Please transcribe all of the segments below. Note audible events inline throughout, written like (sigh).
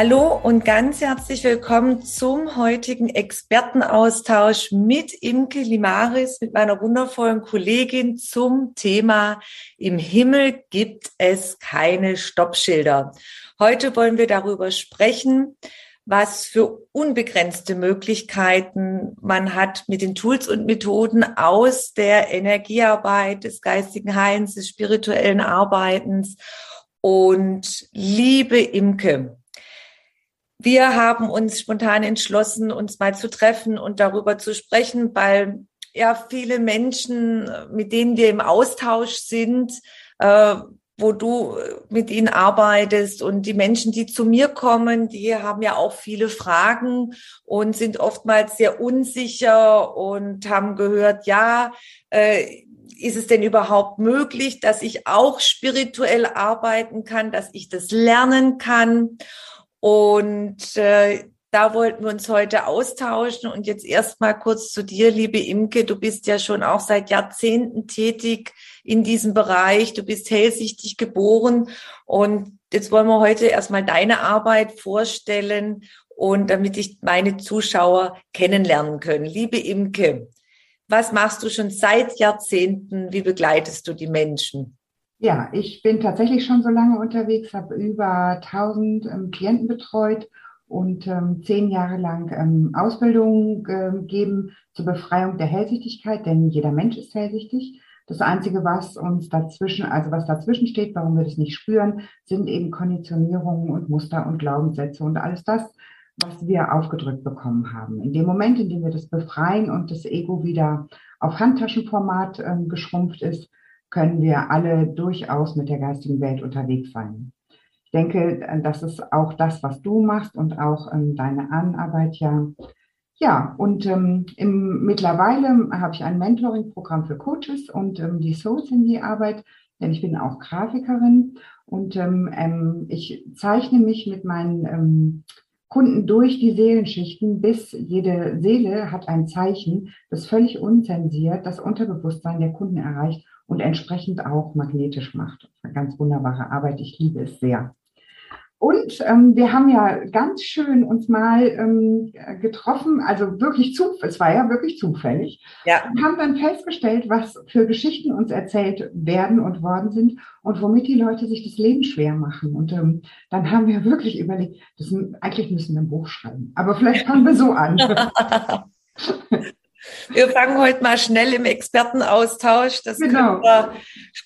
Hallo und ganz herzlich willkommen zum heutigen Expertenaustausch mit Imke Limaris, mit meiner wundervollen Kollegin zum Thema Im Himmel gibt es keine Stoppschilder. Heute wollen wir darüber sprechen, was für unbegrenzte Möglichkeiten man hat mit den Tools und Methoden aus der Energiearbeit, des geistigen Heilens, des spirituellen Arbeitens. Und liebe Imke, wir haben uns spontan entschlossen, uns mal zu treffen und darüber zu sprechen, weil ja viele Menschen, mit denen wir im Austausch sind, äh, wo du mit ihnen arbeitest und die Menschen, die zu mir kommen, die haben ja auch viele Fragen und sind oftmals sehr unsicher und haben gehört, ja, äh, ist es denn überhaupt möglich, dass ich auch spirituell arbeiten kann, dass ich das lernen kann? Und äh, da wollten wir uns heute austauschen. Und jetzt erstmal kurz zu dir, liebe Imke. Du bist ja schon auch seit Jahrzehnten tätig in diesem Bereich. Du bist hellsichtig geboren. Und jetzt wollen wir heute erstmal deine Arbeit vorstellen und damit ich meine Zuschauer kennenlernen können. Liebe Imke, was machst du schon seit Jahrzehnten? Wie begleitest du die Menschen? Ja, ich bin tatsächlich schon so lange unterwegs, habe über 1000 ähm, Klienten betreut und ähm, zehn Jahre lang ähm, Ausbildung äh, gegeben zur Befreiung der Hellsichtigkeit, denn jeder Mensch ist hellsichtig. Das Einzige, was uns dazwischen, also was dazwischen steht, warum wir das nicht spüren, sind eben Konditionierungen und Muster und Glaubenssätze und alles das, was wir aufgedrückt bekommen haben. In dem Moment, in dem wir das befreien und das Ego wieder auf Handtaschenformat äh, geschrumpft ist, können wir alle durchaus mit der geistigen Welt unterwegs sein. Ich denke, das ist auch das, was du machst und auch ähm, deine Anarbeit ja. Ja, und ähm, im, mittlerweile habe ich ein Mentoring-Programm für Coaches und ähm, die Souls in die Arbeit, denn ich bin auch Grafikerin und ähm, ähm, ich zeichne mich mit meinen ähm, Kunden durch die Seelenschichten, bis jede Seele hat ein Zeichen, das völlig unzensiert das Unterbewusstsein der Kunden erreicht und entsprechend auch magnetisch macht. Eine ganz wunderbare Arbeit. Ich liebe es sehr. Und ähm, wir haben ja ganz schön uns mal ähm, getroffen, also wirklich zu, es war ja wirklich zufällig. Ja. Und haben dann festgestellt, was für Geschichten uns erzählt werden und worden sind und womit die Leute sich das Leben schwer machen. Und ähm, dann haben wir wirklich überlegt, das, eigentlich müssen wir ein Buch schreiben. Aber vielleicht fangen wir so an. (laughs) (laughs) Wir fangen heute mal schnell im Expertenaustausch. Das genau. können, wir,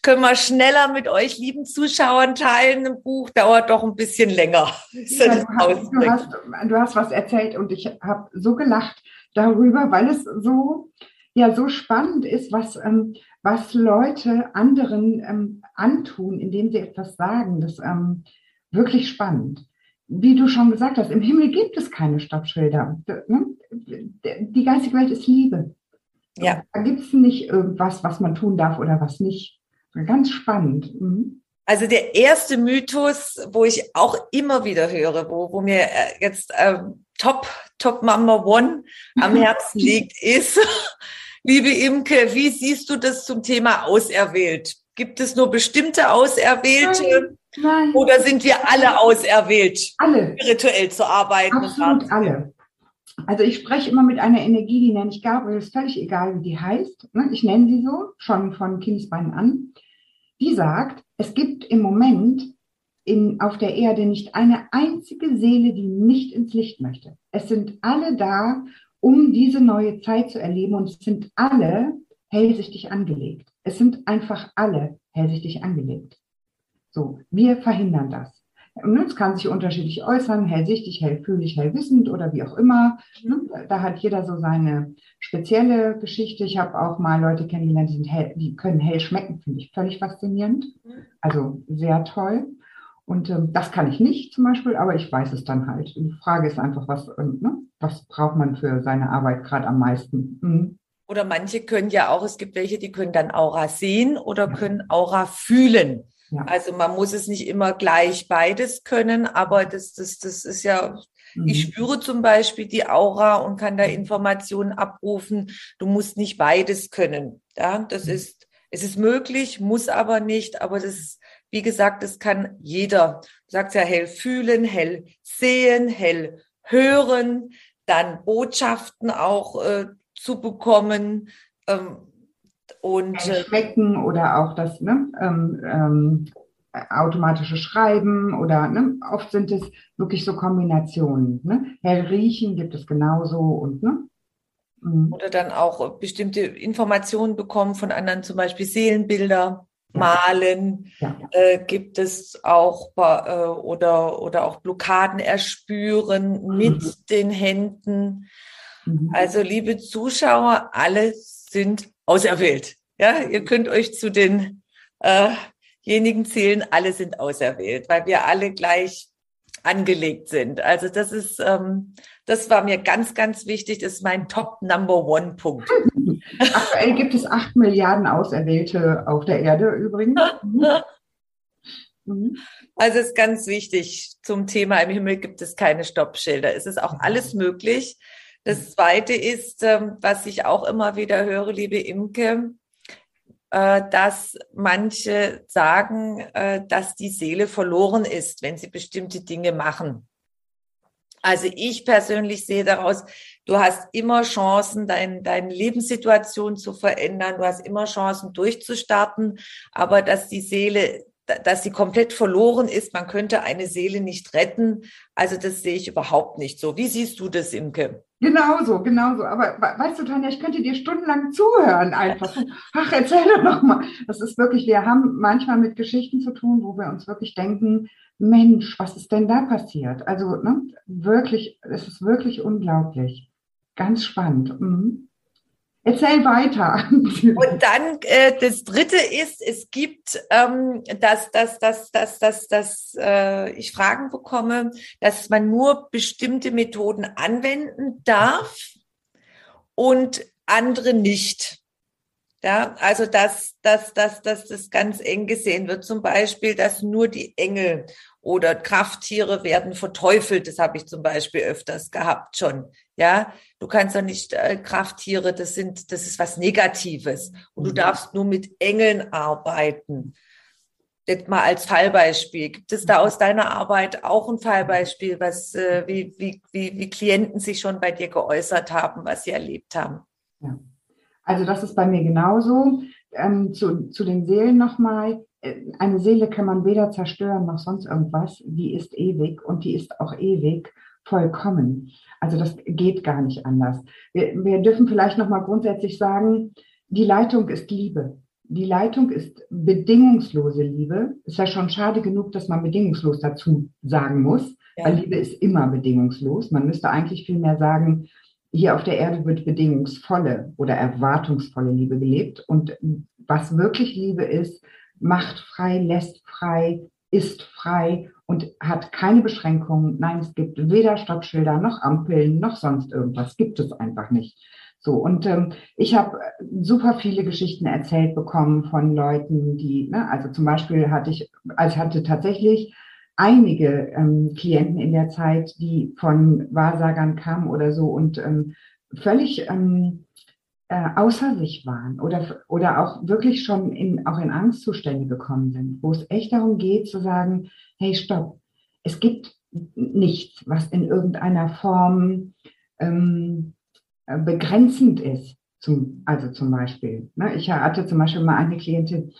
können wir schneller mit euch lieben Zuschauern teilen. Ein Buch dauert doch ein bisschen länger. Ja, du, hast, du, hast, du, hast, was erzählt und ich habe so gelacht darüber, weil es so, ja, so spannend ist, was, ähm, was Leute anderen ähm, antun, indem sie etwas sagen. Das ist ähm, wirklich spannend wie du schon gesagt hast, im Himmel gibt es keine Stoppschilder. Ne? Die geistige Welt ist Liebe. Ja. Da gibt es nicht irgendwas, was man tun darf oder was nicht. Ganz spannend. Mhm. Also der erste Mythos, wo ich auch immer wieder höre, wo, wo mir äh, jetzt ähm, Top, Top Number One am (laughs) Herzen liegt, ist, (laughs) liebe Imke, wie siehst du das zum Thema auserwählt? Gibt es nur bestimmte Auserwählte? Nein. Nein. Oder sind wir alle auserwählt, alle. spirituell zu arbeiten? Absolut alle. Also ich spreche immer mit einer Energie, die nenne ich Gabriel, ist völlig egal, wie die heißt. Ne? Ich nenne sie so, schon von Kindesbeinen an. Die sagt, es gibt im Moment in, auf der Erde nicht eine einzige Seele, die nicht ins Licht möchte. Es sind alle da, um diese neue Zeit zu erleben und es sind alle hellsichtig angelegt. Es sind einfach alle hellsichtig angelegt. So, wir verhindern das. Es kann sich unterschiedlich äußern, hellsichtig, hellfühlig, hellwissend oder wie auch immer. Ne, da hat jeder so seine spezielle Geschichte. Ich habe auch mal Leute kennengelernt, die, sind hell, die können hell schmecken, finde ich völlig faszinierend. Also sehr toll. Und ähm, das kann ich nicht zum Beispiel, aber ich weiß es dann halt. Die Frage ist einfach, was, ähm, ne, was braucht man für seine Arbeit gerade am meisten? Mhm. Oder manche können ja auch, es gibt welche, die können dann Aura sehen oder können Aura fühlen. Ja. Also man muss es nicht immer gleich beides können, aber das, das, das ist ja, mhm. ich spüre zum Beispiel die Aura und kann da Informationen abrufen. Du musst nicht beides können. Ja, das mhm. ist, es ist möglich, muss aber nicht, aber das, wie gesagt, das kann jeder. Du sagst ja hell fühlen, hell sehen, hell hören, dann Botschaften auch äh, zu bekommen. Ähm, und äh, schmecken oder auch das ne, ähm, ähm, automatische Schreiben oder ne, oft sind es wirklich so Kombinationen. Ne? Hell riechen gibt es genauso und ne? Mhm. Oder dann auch bestimmte Informationen bekommen von anderen, zum Beispiel Seelenbilder malen, ja. äh, gibt es auch äh, oder, oder auch Blockaden erspüren mit mhm. den Händen. Mhm. Also, liebe Zuschauer, alle sind auserwählt. Ja, ihr könnt euch zu denjenigen äh zählen, alle sind auserwählt, weil wir alle gleich angelegt sind. Also das ist, ähm, das war mir ganz, ganz wichtig. Das ist mein Top Number One Punkt. Aktuell gibt es acht Milliarden Auserwählte auf der Erde übrigens. (laughs) Mhm. Also ist ganz wichtig zum Thema im Himmel gibt es keine Stoppschilder. Es ist auch alles möglich. Das Zweite ist, ähm, was ich auch immer wieder höre, liebe Imke, äh, dass manche sagen, äh, dass die Seele verloren ist, wenn sie bestimmte Dinge machen. Also ich persönlich sehe daraus, du hast immer Chancen, dein, deine Lebenssituation zu verändern, du hast immer Chancen durchzustarten, aber dass die Seele dass sie komplett verloren ist. Man könnte eine Seele nicht retten. Also das sehe ich überhaupt nicht so. Wie siehst du das, Imke? Genauso, genauso. Aber weißt du, Tanja, ich könnte dir stundenlang zuhören einfach. Ach, erzähl doch nochmal. Das ist wirklich, wir haben manchmal mit Geschichten zu tun, wo wir uns wirklich denken, Mensch, was ist denn da passiert? Also ne, wirklich, es ist wirklich unglaublich. Ganz spannend. Mhm. Erzähl weiter. Und dann äh, das Dritte ist, es gibt, ähm, dass, dass, dass, dass, dass, dass äh, ich Fragen bekomme, dass man nur bestimmte Methoden anwenden darf und andere nicht. Ja, also dass, dass, dass, dass das ganz eng gesehen wird. Zum Beispiel, dass nur die Engel oder Krafttiere werden verteufelt. Das habe ich zum Beispiel öfters gehabt schon. Ja, du kannst doch nicht äh, Krafttiere, das sind, das ist was Negatives. Und du mhm. darfst nur mit Engeln arbeiten. Jetzt mal als Fallbeispiel. Gibt es da aus deiner Arbeit auch ein Fallbeispiel, was, äh, wie, wie, wie, wie Klienten sich schon bei dir geäußert haben, was sie erlebt haben? Ja. Also das ist bei mir genauso. Ähm, zu, zu den Seelen nochmal eine Seele kann man weder zerstören noch sonst irgendwas. Die ist ewig und die ist auch ewig vollkommen. Also das geht gar nicht anders. Wir, wir dürfen vielleicht noch mal grundsätzlich sagen, die Leitung ist Liebe. Die Leitung ist bedingungslose Liebe. Ist ja schon schade genug, dass man bedingungslos dazu sagen muss, ja. weil Liebe ist immer bedingungslos. Man müsste eigentlich viel mehr sagen, hier auf der Erde wird bedingungsvolle oder erwartungsvolle Liebe gelebt. Und was wirklich Liebe ist, macht frei, lässt frei, ist frei und hat keine Beschränkungen. Nein, es gibt weder Stoppschilder noch Ampeln noch sonst irgendwas. Gibt es einfach nicht. So, und ähm, ich habe super viele Geschichten erzählt bekommen von Leuten, die, ne, also zum Beispiel hatte ich, also hatte tatsächlich einige ähm, Klienten in der Zeit, die von Wahrsagern kamen oder so und ähm, völlig ähm, äh, außer sich waren oder, oder auch wirklich schon in, auch in Angstzustände gekommen sind, wo es echt darum geht zu sagen, hey, stopp, es gibt nichts, was in irgendeiner Form ähm, äh, begrenzend ist. Zum, also zum Beispiel, ne, ich hatte zum Beispiel mal eine Klientin,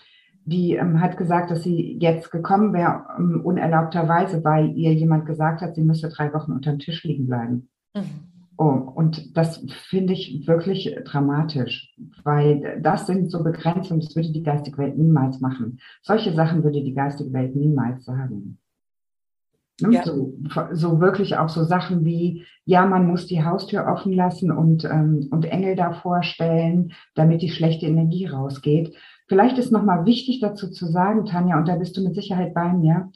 die ähm, hat gesagt, dass sie jetzt gekommen wäre, ähm, unerlaubterweise, weil ihr jemand gesagt hat, sie müsste drei Wochen unter dem Tisch liegen bleiben. Mhm. Oh, und das finde ich wirklich dramatisch, weil das sind so Begrenzungen, das würde die geistige Welt niemals machen. Solche Sachen würde die geistige Welt niemals sagen. Ne? Ja. So, so wirklich auch so Sachen wie, ja, man muss die Haustür offen lassen und, ähm, und Engel davor stellen, damit die schlechte Energie rausgeht. Vielleicht ist nochmal wichtig dazu zu sagen, Tanja, und da bist du mit Sicherheit bei mir,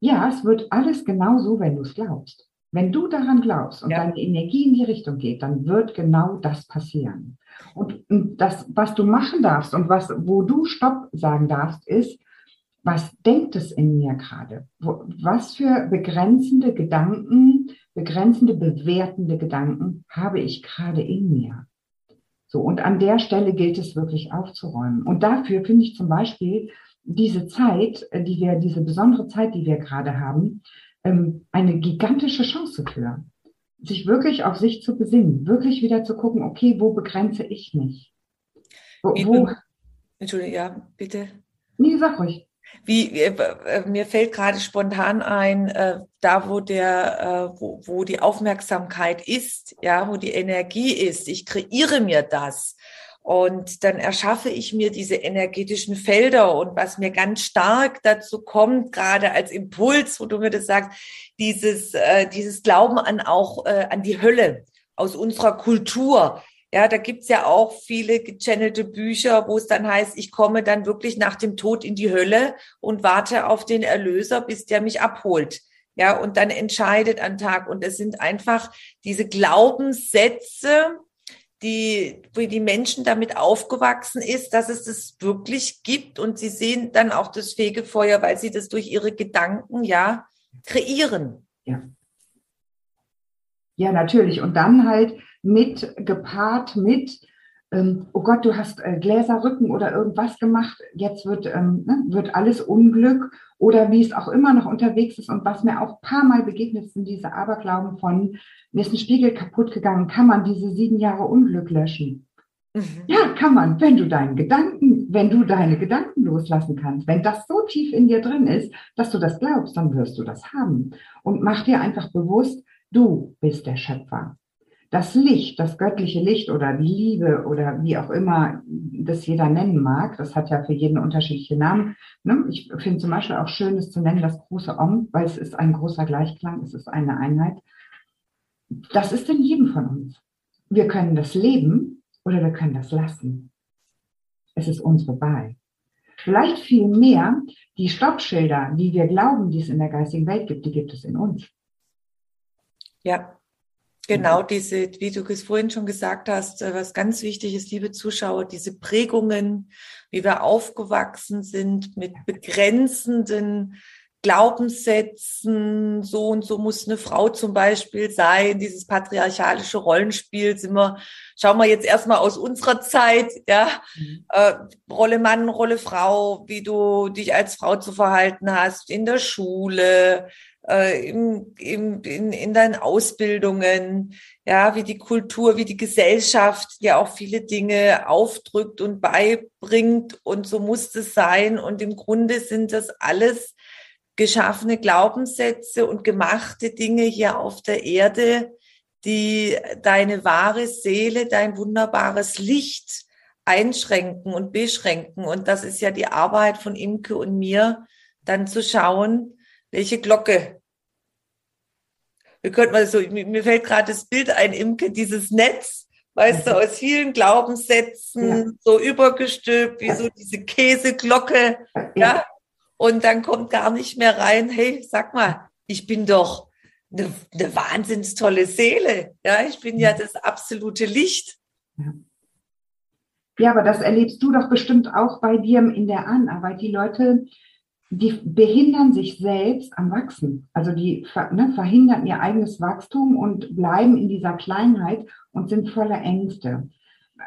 ja, es wird alles genau so, wenn du es glaubst. Wenn du daran glaubst und ja. deine Energie in die Richtung geht, dann wird genau das passieren. Und das, was du machen darfst und was, wo du Stopp sagen darfst, ist, was denkt es in mir gerade? Was für begrenzende Gedanken, begrenzende, bewertende Gedanken habe ich gerade in mir? So, und an der Stelle gilt es wirklich aufzuräumen. Und dafür finde ich zum Beispiel diese Zeit, die wir, diese besondere Zeit, die wir gerade haben, ähm, eine gigantische Chance für. Sich wirklich auf sich zu besinnen, wirklich wieder zu gucken, okay, wo begrenze ich mich? Wo, wo Entschuldigung, ja, bitte. Nee, sag ruhig. Wie äh, äh, mir fällt gerade spontan ein, äh, da wo der, äh, wo, wo die Aufmerksamkeit ist, ja, wo die Energie ist. Ich kreiere mir das. Und dann erschaffe ich mir diese energetischen Felder. Und was mir ganz stark dazu kommt, gerade als Impuls, wo du mir das sagst, dieses, äh, dieses Glauben an auch äh, an die Hölle aus unserer Kultur. Ja, da gibt's ja auch viele gechannelte Bücher, wo es dann heißt, ich komme dann wirklich nach dem Tod in die Hölle und warte auf den Erlöser, bis der mich abholt. Ja, und dann entscheidet an Tag. Und es sind einfach diese Glaubenssätze, die, wie die Menschen damit aufgewachsen ist, dass es das wirklich gibt. Und sie sehen dann auch das Fegefeuer, weil sie das durch ihre Gedanken ja kreieren. Ja. Ja, natürlich. Und dann halt mit gepaart mit, oh Gott, du hast äh, Gläserrücken oder irgendwas gemacht, jetzt wird, ähm, ne, wird alles Unglück oder wie es auch immer noch unterwegs ist und was mir auch paar Mal begegnet sind, diese Aberglauben von, mir ist ein Spiegel kaputt gegangen, kann man diese sieben Jahre Unglück löschen? Mhm. Ja, kann man, wenn du deinen Gedanken, wenn du deine Gedanken loslassen kannst. Wenn das so tief in dir drin ist, dass du das glaubst, dann wirst du das haben. Und mach dir einfach bewusst, du bist der Schöpfer das Licht, das göttliche Licht oder die Liebe oder wie auch immer das jeder nennen mag, das hat ja für jeden unterschiedliche Namen. Ne? Ich finde zum Beispiel auch schön, es zu nennen, das große Om, weil es ist ein großer Gleichklang, es ist eine Einheit. Das ist in jedem von uns. Wir können das leben oder wir können das lassen. Es ist unsere Wahl. Vielleicht viel mehr die Stoppschilder, die wir glauben, die es in der geistigen Welt gibt, die gibt es in uns. Ja, Genau, diese, wie du es vorhin schon gesagt hast, äh, was ganz wichtig ist, liebe Zuschauer, diese Prägungen, wie wir aufgewachsen sind mit begrenzenden Glaubenssätzen, so und so muss eine Frau zum Beispiel sein, dieses patriarchalische Rollenspiel sind wir, schauen wir jetzt erstmal aus unserer Zeit, ja, mhm. äh, Rolle Mann, Rolle Frau, wie du dich als Frau zu verhalten hast in der Schule, äh, im, im, in, in deinen Ausbildungen, ja, wie die Kultur, wie die Gesellschaft ja auch viele Dinge aufdrückt und beibringt und so muss es sein. Und im Grunde sind das alles geschaffene Glaubenssätze und gemachte Dinge hier auf der Erde, die deine wahre Seele, dein wunderbares Licht einschränken und beschränken. Und das ist ja die Arbeit von Imke und mir, dann zu schauen, welche Glocke. Wir könnten mal so, mir fällt gerade das Bild ein, Imke, dieses Netz, weißt du, aus vielen Glaubenssätzen, ja. so übergestülpt, wie so diese Käseglocke, ja. Und dann kommt gar nicht mehr rein, hey, sag mal, ich bin doch eine, eine wahnsinns tolle Seele. Ja, ich bin ja das absolute Licht. Ja. ja, aber das erlebst du doch bestimmt auch bei dir in der Anarbeit. Die Leute, die behindern sich selbst am Wachsen. Also die ne, verhindern ihr eigenes Wachstum und bleiben in dieser Kleinheit und sind voller Ängste.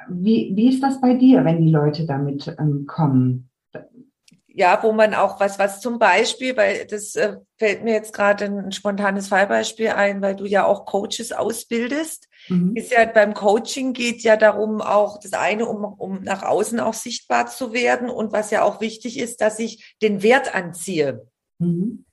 Wie, wie ist das bei dir, wenn die Leute damit ähm, kommen? Ja, wo man auch was, was zum Beispiel, weil das äh, fällt mir jetzt gerade ein spontanes Fallbeispiel ein, weil du ja auch Coaches ausbildest. Mhm. Ist ja beim Coaching geht ja darum auch das eine, um, um nach außen auch sichtbar zu werden und was ja auch wichtig ist, dass ich den Wert anziehe. Mhm.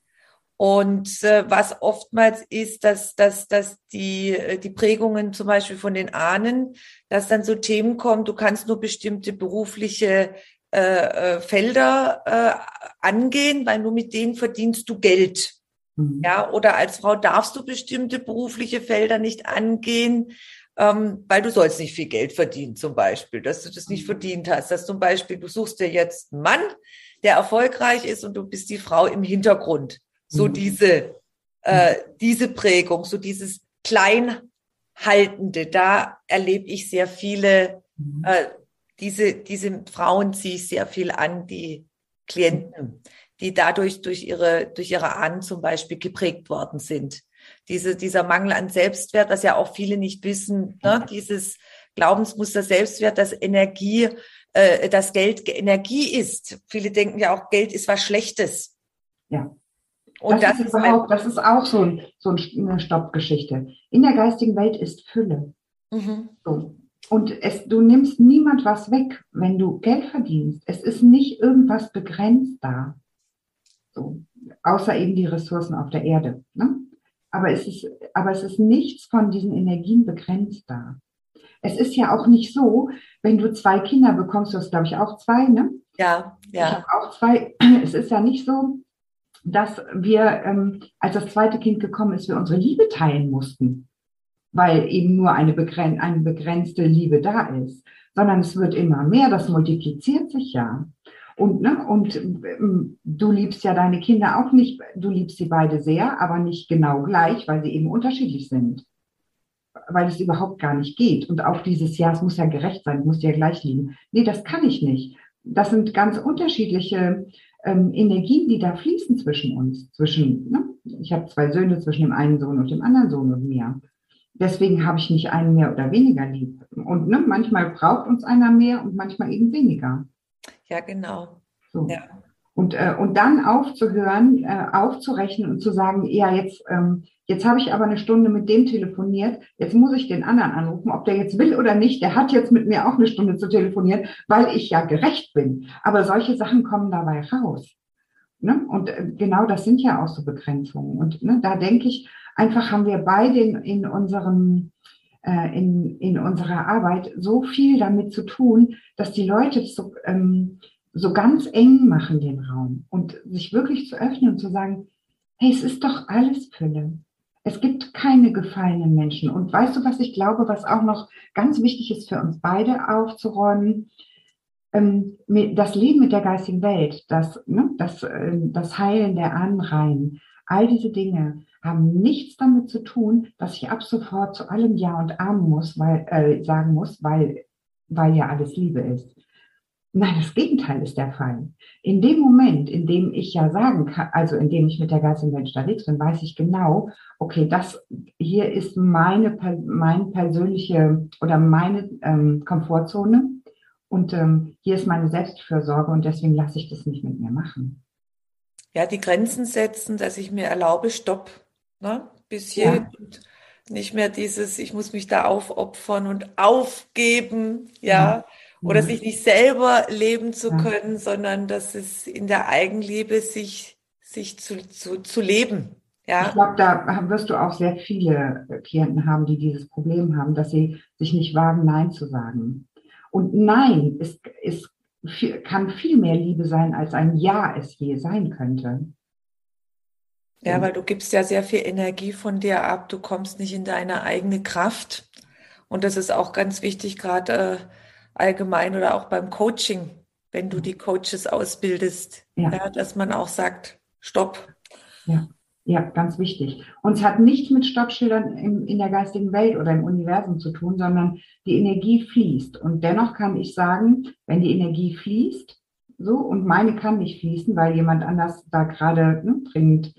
Und äh, was oftmals ist, dass, dass, dass die, äh, die Prägungen zum Beispiel von den Ahnen, dass dann so Themen kommen, du kannst nur bestimmte berufliche äh, äh Felder äh, angehen, weil nur mit denen verdienst du Geld. Mhm. Ja, oder als Frau darfst du bestimmte berufliche Felder nicht angehen, ähm, weil du sollst nicht viel Geld verdienen, zum Beispiel, dass du das nicht mhm. verdient hast. Dass zum Beispiel, du suchst dir jetzt einen Mann, der erfolgreich ist und du bist die Frau im Hintergrund. So mhm. diese, äh, diese Prägung, so dieses Kleinhaltende, da erlebe ich sehr viele, mhm. äh, diese, diese Frauen ziehe ich sehr viel an, die Klienten, die dadurch durch ihre, durch ihre Ahnen zum Beispiel geprägt worden sind. Diese, dieser Mangel an Selbstwert, was ja auch viele nicht wissen, ne? dieses Glaubensmuster Selbstwert, dass Energie, äh, dass Geld Energie ist. Viele denken ja auch, Geld ist was Schlechtes. Ja. Und das, das ist überhaupt, das ist auch so, ein, so eine Stoppgeschichte. In der geistigen Welt ist Fülle. Mhm. So. Und es, du nimmst niemand was weg, wenn du Geld verdienst. Es ist nicht irgendwas begrenzt da. So. Außer eben die Ressourcen auf der Erde. Ne? Aber, es ist, aber es ist nichts von diesen Energien begrenzt da. Es ist ja auch nicht so, wenn du zwei Kinder bekommst, du hast glaube ich auch zwei, ne? Ja, ja. Ich habe auch zwei. (clears throat) Es ist ja nicht so, dass wir, ähm, als das zweite Kind gekommen ist, wir unsere Liebe teilen mussten, weil eben nur eine, begren eine begrenzte Liebe da ist, sondern es wird immer mehr, das multipliziert sich ja. Und, ne, und ähm, du liebst ja deine Kinder auch nicht, du liebst sie beide sehr, aber nicht genau gleich, weil sie eben unterschiedlich sind. Weil es überhaupt gar nicht geht. Und auch dieses Jahr, es muss ja gerecht sein, ich muss ja gleich lieben. Nee, das kann ich nicht. Das sind ganz unterschiedliche ähm, Energien, die da fließen zwischen uns. Zwischen, ne? Ich habe zwei Söhne zwischen dem einen Sohn und dem anderen Sohn und mir. Deswegen habe ich nicht einen mehr oder weniger lieb. Und ne, manchmal braucht uns einer mehr und manchmal eben weniger. Ja, genau. So. Ja. Und, äh, und dann aufzuhören, äh, aufzurechnen und zu sagen, ja, jetzt, ähm, jetzt habe ich aber eine Stunde mit dem telefoniert, jetzt muss ich den anderen anrufen, ob der jetzt will oder nicht, der hat jetzt mit mir auch eine Stunde zu telefonieren, weil ich ja gerecht bin. Aber solche Sachen kommen dabei raus. Ne? Und äh, genau das sind ja auch so Begrenzungen. Und ne, da denke ich, einfach haben wir beide in, in unserem äh, in, in unserer Arbeit so viel damit zu tun, dass die Leute so, ähm, so ganz eng machen den Raum und sich wirklich zu öffnen und zu sagen, hey, es ist doch alles Fülle. Es gibt keine gefallenen Menschen. Und weißt du, was ich glaube, was auch noch ganz wichtig ist für uns beide aufzuräumen? Ähm, das Leben mit der geistigen Welt, das, ne, das, äh, das Heilen der Anreihen, all diese Dinge haben nichts damit zu tun, dass ich ab sofort zu allem Ja und Amen muss, weil, äh, sagen muss, weil, weil ja alles Liebe ist. Nein, das Gegenteil ist der Fall. In dem Moment, in dem ich ja sagen kann, also in dem ich mit der geistigen Welt unterwegs bin, weiß ich genau, okay, das hier ist meine, meine persönliche oder meine ähm, Komfortzone und ähm, hier ist meine Selbstfürsorge und deswegen lasse ich das nicht mit mir machen. Ja, die Grenzen setzen, dass ich mir erlaube, stopp, ne? bis hier ja. und nicht mehr dieses, ich muss mich da aufopfern und aufgeben, ja. ja oder sich nicht selber leben zu können, sondern dass es in der Eigenliebe sich, sich zu, zu, zu leben. Ja. Ich glaube, da wirst du auch sehr viele Klienten haben, die dieses Problem haben, dass sie sich nicht wagen, Nein zu sagen. Und Nein ist, ist, kann viel mehr Liebe sein, als ein Ja es je sein könnte. Ja, weil du gibst ja sehr viel Energie von dir ab, du kommst nicht in deine eigene Kraft. Und das ist auch ganz wichtig, gerade äh, allgemein oder auch beim Coaching, wenn du die Coaches ausbildest, ja. ja dass man auch sagt, stopp. Ja. Ja, ganz wichtig. Und es hat nichts mit Stoppschildern im, in der geistigen Welt oder im Universum zu tun, sondern die Energie fließt. Und dennoch kann ich sagen, wenn die Energie fließt, so, und meine kann nicht fließen, weil jemand anders da gerade ne, dringend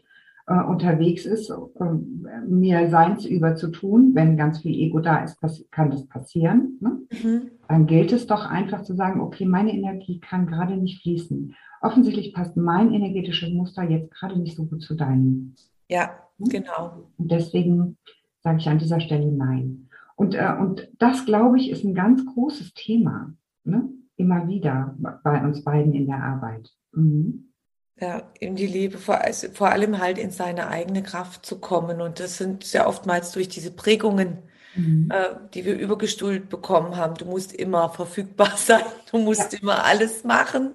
äh, unterwegs ist, äh, mir seins über zu tun, wenn ganz viel Ego da ist, kann das passieren. Ne? Mhm. Dann gilt es doch einfach zu sagen, okay, meine Energie kann gerade nicht fließen. Offensichtlich passt mein energetisches Muster jetzt gerade nicht so gut zu deinem. Ja, hm? genau. Und deswegen sage ich an dieser Stelle nein. Und, äh, und das, glaube ich, ist ein ganz großes Thema. Ne? Immer wieder bei uns beiden in der Arbeit. Mhm ja, in die Liebe, vor, also vor allem halt in seine eigene Kraft zu kommen. Und das sind sehr oftmals durch diese Prägungen, mhm. äh, die wir übergestuhlt bekommen haben. Du musst immer verfügbar (laughs) sein, du musst ja. immer alles machen.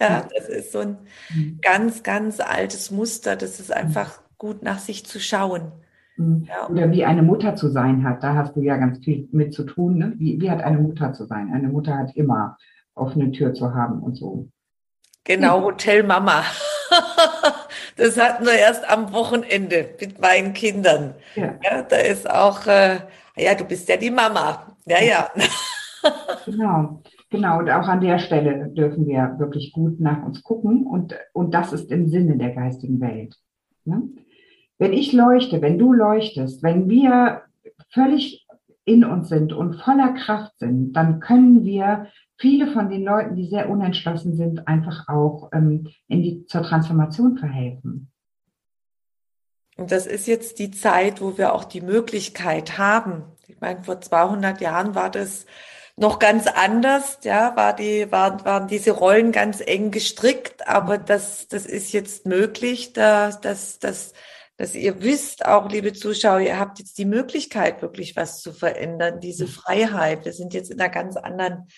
Ja, das ist so ein mhm. ganz, ganz altes Muster. Das ist einfach gut nach sich zu schauen. Mhm. Ja. Oder wie eine Mutter zu sein hat, da hast du ja ganz viel mit zu tun. Ne? Wie, wie hat eine Mutter zu sein? Eine Mutter hat immer offene Tür zu haben und so. Genau, Hotel Mama. (laughs) das hatten wir erst am Wochenende mit meinen Kindern. Ja, ja da ist auch, äh, ja, du bist ja die Mama. Ja, ja. (laughs) genau. Genau, und auch an der Stelle dürfen wir wirklich gut nach uns gucken und, und das ist im Sinne der geistigen Welt. Ne? Wenn ich leuchte, wenn du leuchtest, wenn wir völlig in uns sind und voller Kraft sind, dann können wir viele von den Leuten, die sehr unentschlossen sind, einfach auch ähm, in die, zur Transformation verhelfen. Und das ist jetzt die Zeit, wo wir auch die Möglichkeit haben. Ich meine, vor 200 Jahren war das noch ganz anders, ja, war die, waren, waren diese Rollen ganz eng gestrickt, aber das, das ist jetzt möglich, dass, dass, dass, dass ihr wisst, auch liebe Zuschauer, ihr habt jetzt die Möglichkeit, wirklich was zu verändern, diese Freiheit. Wir sind jetzt in einer ganz anderen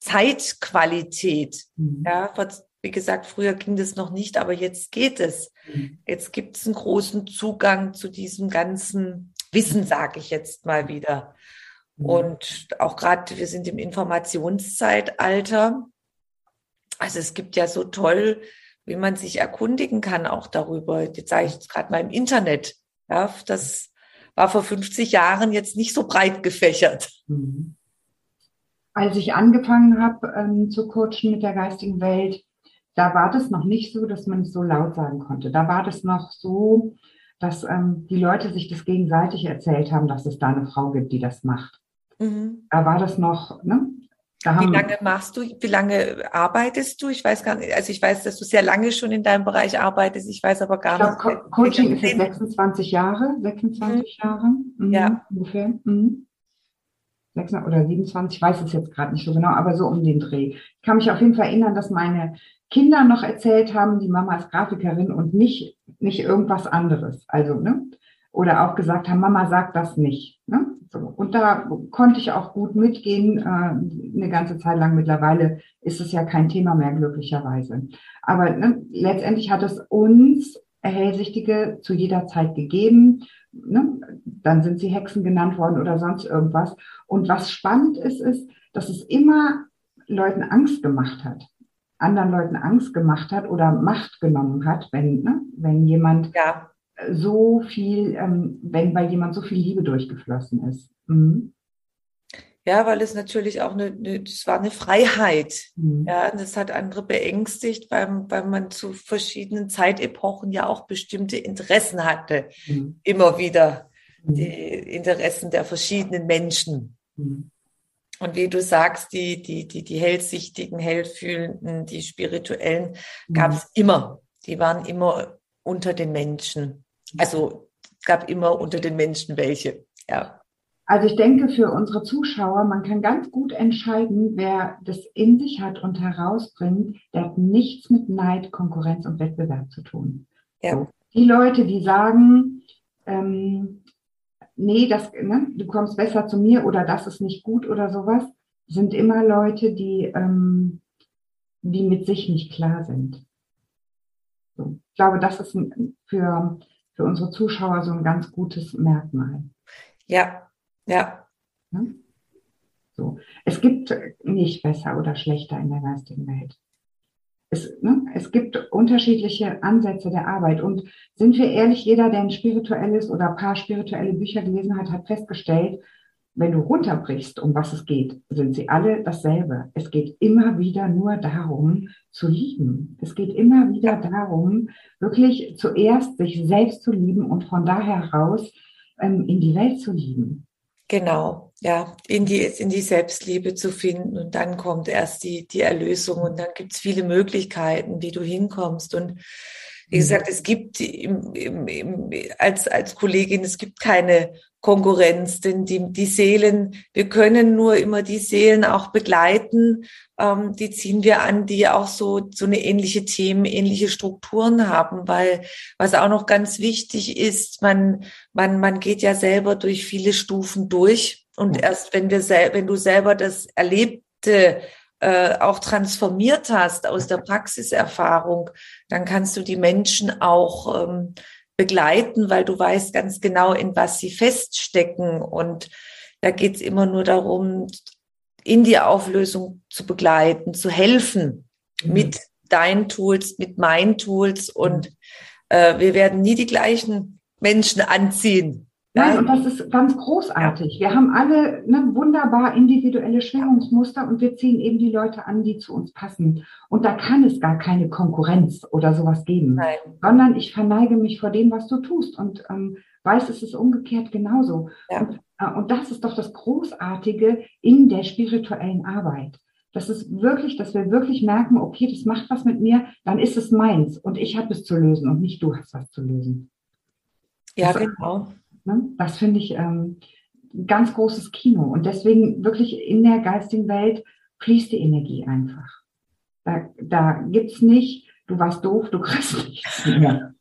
Zeitqualität. Mhm. Ja, wie gesagt, früher ging das noch nicht, aber jetzt geht es. Mhm. Jetzt gibt es einen großen Zugang zu diesem ganzen Wissen, sage ich jetzt mal wieder. Mhm. Und auch gerade, wir sind im Informationszeitalter. Also es gibt ja so toll, wie man sich erkundigen kann auch darüber. Jetzt sage ich gerade mal im Internet. Ja, das war vor 50 Jahren jetzt nicht so breit gefächert. Mhm. Als ich angefangen habe ähm, zu coachen mit der geistigen Welt, da war das noch nicht so, dass man es so laut sagen konnte. Da war das noch so, dass ähm, die Leute sich das gegenseitig erzählt haben, dass es da eine Frau gibt, die das macht. Mhm. Da war das noch, ne? Da wie lange machst du, wie lange arbeitest du? Ich weiß gar nicht, also ich weiß, dass du sehr lange schon in deinem Bereich arbeitest, ich weiß aber gar ich glaub, nicht. Co Coaching ist jetzt 26 Jahre, 26 mhm. Jahre mhm, ja. ungefähr. Mhm. 26 oder 27, ich weiß es jetzt gerade nicht so genau, aber so um den Dreh. Ich kann mich auf jeden Fall erinnern, dass meine Kinder noch erzählt haben, die Mama ist Grafikerin und nicht, nicht irgendwas anderes. Also, ne? Oder auch gesagt haben, Mama sagt das nicht. Ne? So. Und da konnte ich auch gut mitgehen, äh, eine ganze Zeit lang. Mittlerweile ist es ja kein Thema mehr, glücklicherweise. Aber ne, letztendlich hat es uns Erhellsichtige zu jeder Zeit gegeben. Ne? Dann sind sie Hexen genannt worden oder sonst irgendwas. Und was spannend ist, ist, dass es immer Leuten Angst gemacht hat. Anderen Leuten Angst gemacht hat oder Macht genommen hat, wenn, ne? wenn jemand ja so viel, ähm, wenn bei jemand so viel Liebe durchgeflossen ist. Mhm. Ja, weil es natürlich auch eine, eine das war eine Freiheit. Mhm. Ja, das hat andere beängstigt, weil, weil man zu verschiedenen Zeitepochen ja auch bestimmte Interessen hatte. Mhm. Immer wieder mhm. die Interessen der verschiedenen Menschen. Mhm. Und wie du sagst, die, die, die, die hellsichtigen, hellfühlenden, die spirituellen mhm. gab es immer. Die waren immer unter den Menschen. Also es gab immer unter den Menschen welche, ja. Also ich denke für unsere Zuschauer, man kann ganz gut entscheiden, wer das in sich hat und herausbringt, der hat nichts mit Neid, Konkurrenz und Wettbewerb zu tun. Ja. So. Die Leute, die sagen, ähm, nee, das, ne, du kommst besser zu mir oder das ist nicht gut oder sowas, sind immer Leute, die, ähm, die mit sich nicht klar sind. So. Ich glaube, das ist für für unsere Zuschauer so ein ganz gutes Merkmal. Ja, ja. ja? So. Es gibt nicht besser oder schlechter in der geistigen Welt. Es, ne, es gibt unterschiedliche Ansätze der Arbeit. Und sind wir ehrlich, jeder, der ein spirituelles oder ein paar spirituelle Bücher gelesen hat, hat festgestellt, wenn du runterbrichst, um was es geht, sind sie alle dasselbe. Es geht immer wieder nur darum, zu lieben. Es geht immer wieder darum, wirklich zuerst sich selbst zu lieben und von daher raus ähm, in die Welt zu lieben. Genau, ja, in die, in die Selbstliebe zu finden und dann kommt erst die, die Erlösung und dann gibt es viele Möglichkeiten, wie du hinkommst und wie gesagt, es gibt im, im, im, als, als Kollegin, es gibt keine Konkurrenz, denn die, die Seelen, wir können nur immer die Seelen auch begleiten, ähm, die ziehen wir an, die auch so, so eine ähnliche Themen, ähnliche Strukturen haben, weil was auch noch ganz wichtig ist, man, man, man geht ja selber durch viele Stufen durch. Und erst wenn wir, wenn du selber das Erlebte äh, auch transformiert hast aus der Praxiserfahrung, dann kannst du die Menschen auch ähm, begleiten, weil du weißt ganz genau, in was sie feststecken. Und da geht es immer nur darum, in die Auflösung zu begleiten, zu helfen mhm. mit deinen Tools, mit meinen Tools. Und äh, wir werden nie die gleichen Menschen anziehen. Nein, und das ist ganz großartig. Wir haben alle ne, wunderbar individuelle Schwingungsmuster und wir ziehen eben die Leute an, die zu uns passen. Und da kann es gar keine Konkurrenz oder sowas geben, Nein. sondern ich verneige mich vor dem, was du tust und ähm, weiß, es ist umgekehrt genauso. Ja. Und, äh, und das ist doch das Großartige in der spirituellen Arbeit. Das ist wirklich, dass wir wirklich merken, okay, das macht was mit mir, dann ist es meins und ich habe es zu lösen und nicht du hast was zu lösen. Ja, das, genau. Ne? Das finde ich ähm, ein ganz großes Kino. Und deswegen wirklich in der geistigen Welt fließt die Energie einfach. Da, da gibt es nicht, du warst doof, du (laughs) kriegst nichts mehr.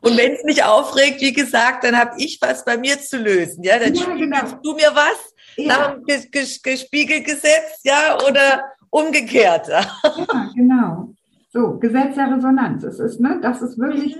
Und wenn es mich aufregt, wie gesagt, dann habe ich was bei mir zu lösen. Ja, dann ja, genau. du mir was ja. nach dem gespiegelt gesetzt, ja, oder umgekehrt. Ja, genau. So, Gesetz der Resonanz. Es ist, ne, das ist wirklich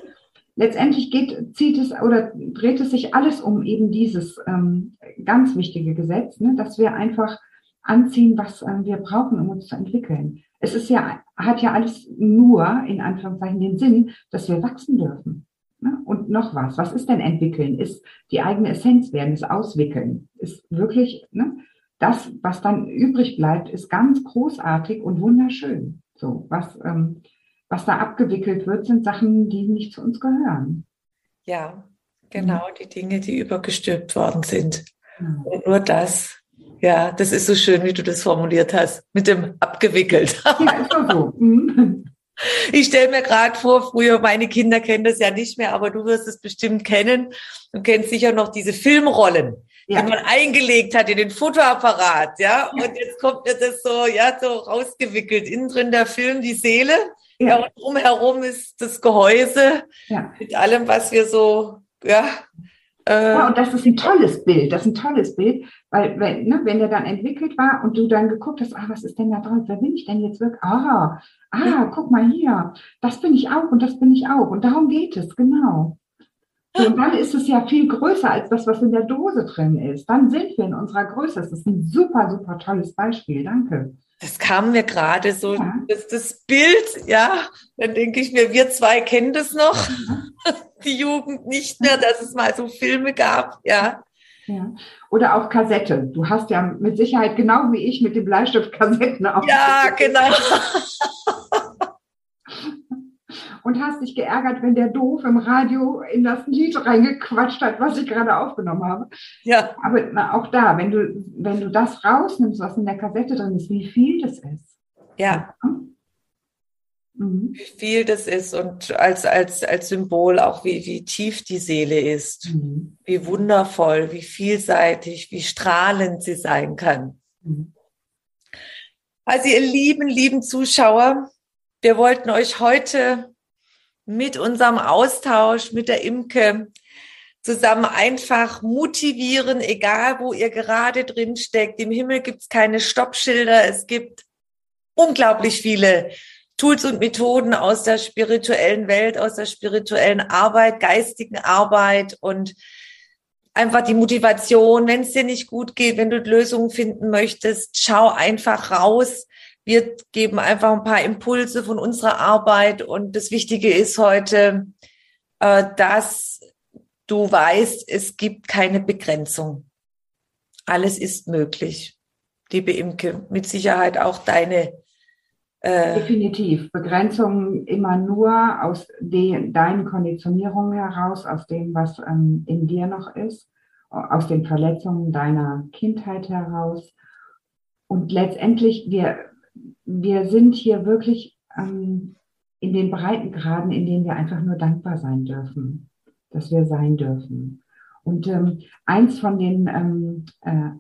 letztendlich geht, zieht es oder dreht es sich alles um eben dieses ähm, ganz wichtige Gesetz, ne, dass wir einfach anziehen, was äh, wir brauchen, um uns zu entwickeln. Es ist ja, hat ja alles nur, in Anführungszeichen, den Sinn, dass wir wachsen dürfen. Ne? Und noch was. Was ist denn entwickeln? Ist die eigene Essenz werden, ist auswickeln. Ist wirklich, ne? das, was dann übrig bleibt, ist ganz großartig und wunderschön. So, was, ähm, was da abgewickelt wird, sind Sachen, die nicht zu uns gehören. Ja, genau, die Dinge, die übergestülpt worden sind. Mhm. Und nur das. Ja, das ist so schön, wie du das formuliert hast, mit dem abgewickelt. Ja, ist doch so. (laughs) Mhm. Ich stelle mir gerade vor, früher, meine Kinder kennen das ja nicht mehr, aber du wirst es bestimmt kennen. Du kennst sicher noch diese Filmrollen, ja. die man eingelegt hat in den Fotoapparat, ja. Und jetzt kommt mir das so, ja, so rausgewickelt. Innen drin der Film, die Seele. Ja, und drumherum ist das Gehäuse ja. mit allem, was wir so, ja. Äh, ja, und das ist ein tolles Bild. Das ist ein tolles Bild, weil wenn, ne, wenn der dann entwickelt war und du dann geguckt hast, ah, was ist denn da drauf? Wer bin ich denn jetzt wirklich? Ah, ah, ja. guck mal hier. Das bin ich auch und das bin ich auch. Und darum geht es, genau. Und dann ist es ja viel größer als das, was in der Dose drin ist. Dann sind wir in unserer Größe. Das ist ein super, super tolles Beispiel. Danke. Das kam mir gerade so, ja. das, das Bild, ja, dann denke ich mir, wir zwei kennen das noch, (laughs) die Jugend nicht mehr, dass es mal so Filme gab, ja. Ja. Oder auch Kassette. Du hast ja mit Sicherheit genau wie ich mit dem Bleistift Kassetten auf. Ja, genau. (laughs) und hast dich geärgert, wenn der doof im Radio in das Lied reingequatscht hat, was ich gerade aufgenommen habe. Ja. Aber na, auch da, wenn du, wenn du das rausnimmst, was in der Kassette drin ist, wie viel das ist. Ja. Mhm. Wie viel das ist und als, als, als Symbol auch, wie, wie tief die Seele ist, mhm. wie wundervoll, wie vielseitig, wie strahlend sie sein kann. Mhm. Also ihr lieben, lieben Zuschauer, wir wollten euch heute mit unserem Austausch mit der Imke zusammen einfach motivieren, egal wo ihr gerade drin steckt. Im Himmel gibt es keine Stoppschilder. Es gibt unglaublich viele Tools und Methoden aus der spirituellen Welt, aus der spirituellen Arbeit, geistigen Arbeit und einfach die Motivation, wenn es dir nicht gut geht, wenn du Lösungen finden möchtest, schau einfach raus wir geben einfach ein paar Impulse von unserer Arbeit und das Wichtige ist heute, äh, dass du weißt, es gibt keine Begrenzung. Alles ist möglich. Liebe Imke, mit Sicherheit auch deine. Äh Definitiv. Begrenzung immer nur aus den, deinen Konditionierungen heraus, aus dem, was ähm, in dir noch ist, aus den Verletzungen deiner Kindheit heraus. Und letztendlich, wir, wir sind hier wirklich ähm, in den Breitengraden, in denen wir einfach nur dankbar sein dürfen, dass wir sein dürfen. Und ähm, eins von den ähm, äh,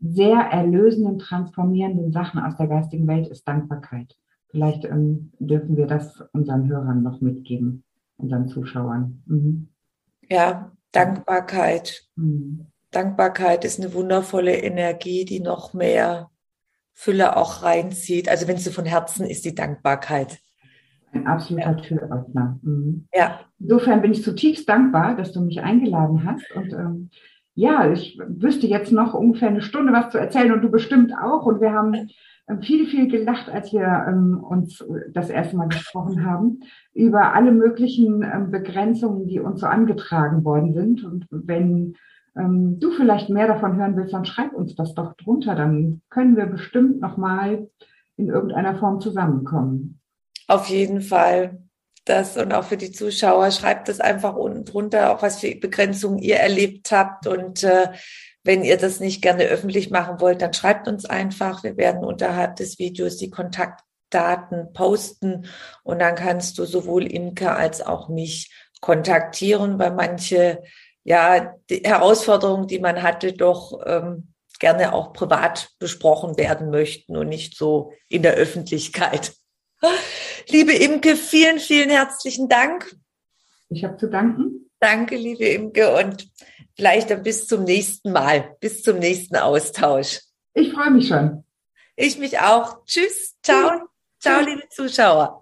sehr erlösenden, transformierenden Sachen aus der geistigen Welt ist Dankbarkeit. Vielleicht ähm, dürfen wir das unseren Hörern noch mitgeben, unseren Zuschauern. Mhm. Ja, Dankbarkeit. Mhm. Dankbarkeit ist eine wundervolle Energie, die noch mehr Fülle auch reinzieht. Also wenn sie von Herzen ist, die Dankbarkeit. Ein absoluter ja. Türöffner. Mhm. Ja. Insofern bin ich zutiefst dankbar, dass du mich eingeladen hast. Und ähm, ja, ich wüsste jetzt noch ungefähr eine Stunde was zu erzählen und du bestimmt auch. Und wir haben ähm, viel, viel gelacht, als wir ähm, uns das erste Mal gesprochen haben, über alle möglichen ähm, Begrenzungen, die uns so angetragen worden sind. Und wenn ähm, du vielleicht mehr davon hören willst, dann schreib uns das doch drunter. Dann können wir bestimmt nochmal in irgendeiner Form zusammenkommen. Auf jeden Fall. Das und auch für die Zuschauer, schreibt das einfach unten drunter, auch was für Begrenzungen ihr erlebt habt. Und äh, wenn ihr das nicht gerne öffentlich machen wollt, dann schreibt uns einfach. Wir werden unterhalb des Videos die Kontaktdaten posten und dann kannst du sowohl Imke als auch mich kontaktieren, weil manche ja die Herausforderungen, die man hatte, doch ähm, gerne auch privat besprochen werden möchten und nicht so in der Öffentlichkeit. (laughs) Liebe Imke, vielen, vielen herzlichen Dank. Ich habe zu danken. Danke, liebe Imke, und vielleicht dann bis zum nächsten Mal, bis zum nächsten Austausch. Ich freue mich schon. Ich mich auch. Tschüss, ciao, ciao, liebe Zuschauer.